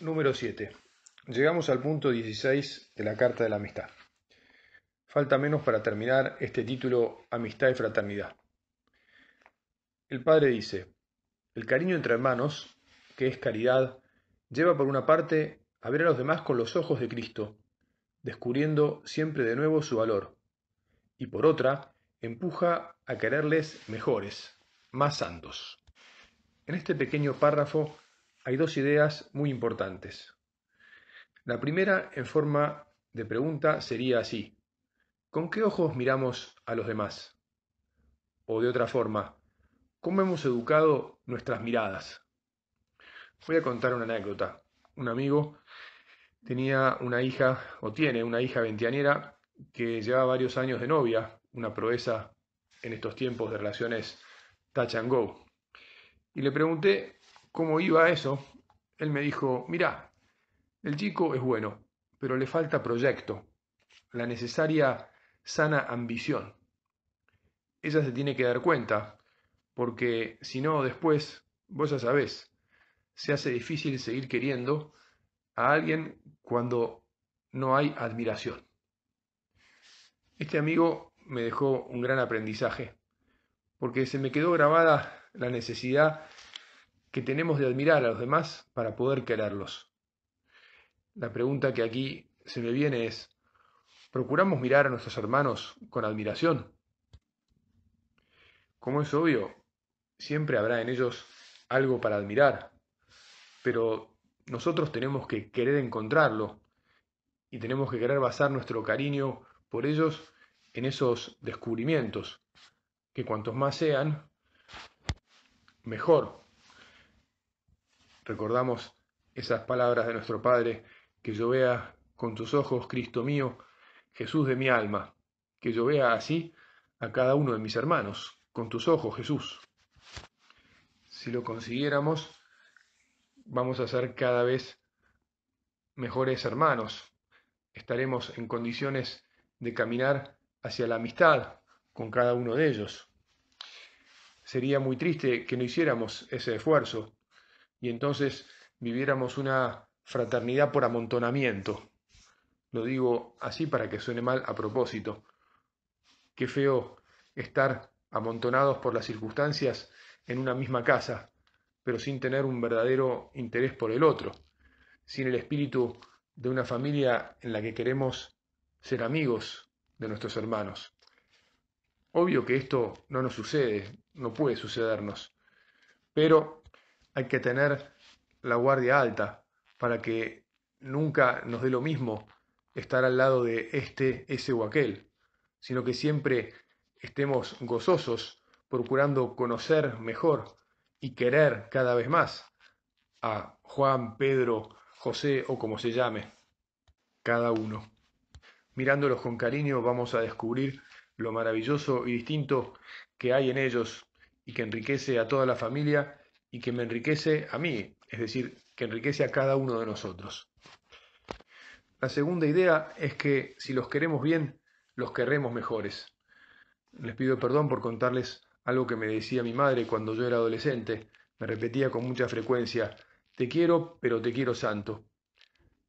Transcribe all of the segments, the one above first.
número 7. Llegamos al punto 16 de la Carta de la Amistad. Falta menos para terminar este título Amistad y Fraternidad. El padre dice, el cariño entre hermanos, que es caridad, lleva por una parte a ver a los demás con los ojos de Cristo, descubriendo siempre de nuevo su valor, y por otra, empuja a quererles mejores, más santos. En este pequeño párrafo hay dos ideas muy importantes. La primera, en forma de pregunta, sería así. ¿Con qué ojos miramos a los demás? O de otra forma, ¿cómo hemos educado nuestras miradas? Voy a contar una anécdota. Un amigo tenía una hija, o tiene una hija veintianera, que lleva varios años de novia, una proeza en estos tiempos de relaciones touch and go. Y le pregunté cómo iba eso, él me dijo, mira, el chico es bueno, pero le falta proyecto, la necesaria sana ambición. Ella se tiene que dar cuenta, porque si no, después, vos ya sabés, se hace difícil seguir queriendo a alguien cuando no hay admiración. Este amigo me dejó un gran aprendizaje, porque se me quedó grabada la necesidad que tenemos de admirar a los demás para poder quererlos. La pregunta que aquí se me viene es, ¿procuramos mirar a nuestros hermanos con admiración? Como es obvio, siempre habrá en ellos algo para admirar, pero nosotros tenemos que querer encontrarlo y tenemos que querer basar nuestro cariño por ellos en esos descubrimientos, que cuantos más sean, mejor, Recordamos esas palabras de nuestro Padre, que yo vea con tus ojos, Cristo mío, Jesús de mi alma, que yo vea así a cada uno de mis hermanos, con tus ojos, Jesús. Si lo consiguiéramos, vamos a ser cada vez mejores hermanos, estaremos en condiciones de caminar hacia la amistad con cada uno de ellos. Sería muy triste que no hiciéramos ese esfuerzo, y entonces viviéramos una fraternidad por amontonamiento. Lo digo así para que suene mal a propósito. Qué feo estar amontonados por las circunstancias en una misma casa, pero sin tener un verdadero interés por el otro, sin el espíritu de una familia en la que queremos ser amigos de nuestros hermanos. Obvio que esto no nos sucede, no puede sucedernos, pero hay que tener la guardia alta para que nunca nos dé lo mismo estar al lado de este, ese o aquel, sino que siempre estemos gozosos procurando conocer mejor y querer cada vez más a Juan, Pedro, José o como se llame, cada uno. Mirándolos con cariño vamos a descubrir lo maravilloso y distinto que hay en ellos y que enriquece a toda la familia y que me enriquece a mí, es decir, que enriquece a cada uno de nosotros. La segunda idea es que si los queremos bien, los querremos mejores. Les pido perdón por contarles algo que me decía mi madre cuando yo era adolescente. Me repetía con mucha frecuencia, te quiero, pero te quiero santo.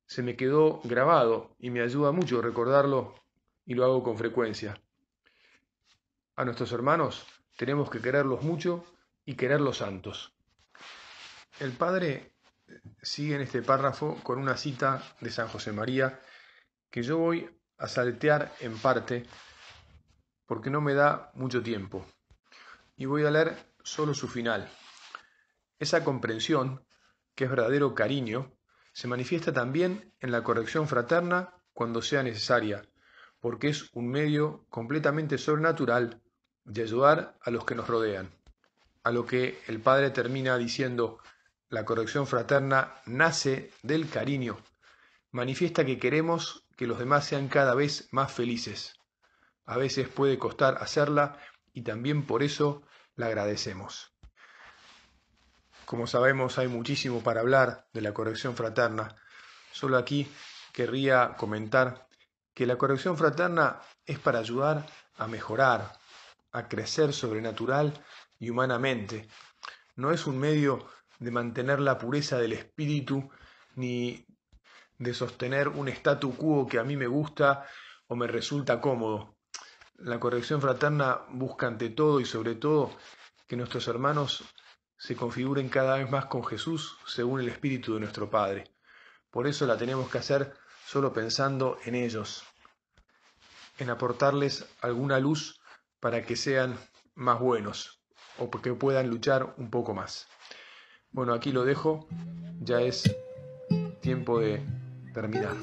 Se me quedó grabado y me ayuda mucho recordarlo y lo hago con frecuencia. A nuestros hermanos tenemos que quererlos mucho y quererlos santos. El padre sigue en este párrafo con una cita de San José María que yo voy a saltear en parte porque no me da mucho tiempo y voy a leer solo su final. Esa comprensión, que es verdadero cariño, se manifiesta también en la corrección fraterna cuando sea necesaria, porque es un medio completamente sobrenatural de ayudar a los que nos rodean. A lo que el Padre termina diciendo, la corrección fraterna nace del cariño, manifiesta que queremos que los demás sean cada vez más felices. A veces puede costar hacerla y también por eso la agradecemos. Como sabemos hay muchísimo para hablar de la corrección fraterna. Solo aquí querría comentar que la corrección fraterna es para ayudar a mejorar, a crecer sobrenatural y humanamente. No es un medio de mantener la pureza del espíritu ni de sostener un statu quo que a mí me gusta o me resulta cómodo. La corrección fraterna busca ante todo y sobre todo que nuestros hermanos se configuren cada vez más con Jesús según el Espíritu de nuestro Padre. Por eso la tenemos que hacer solo pensando en ellos, en aportarles alguna luz para que sean más buenos o que puedan luchar un poco más. Bueno, aquí lo dejo, ya es tiempo de terminar.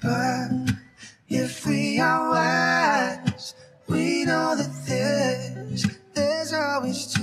But if we are wise, we know always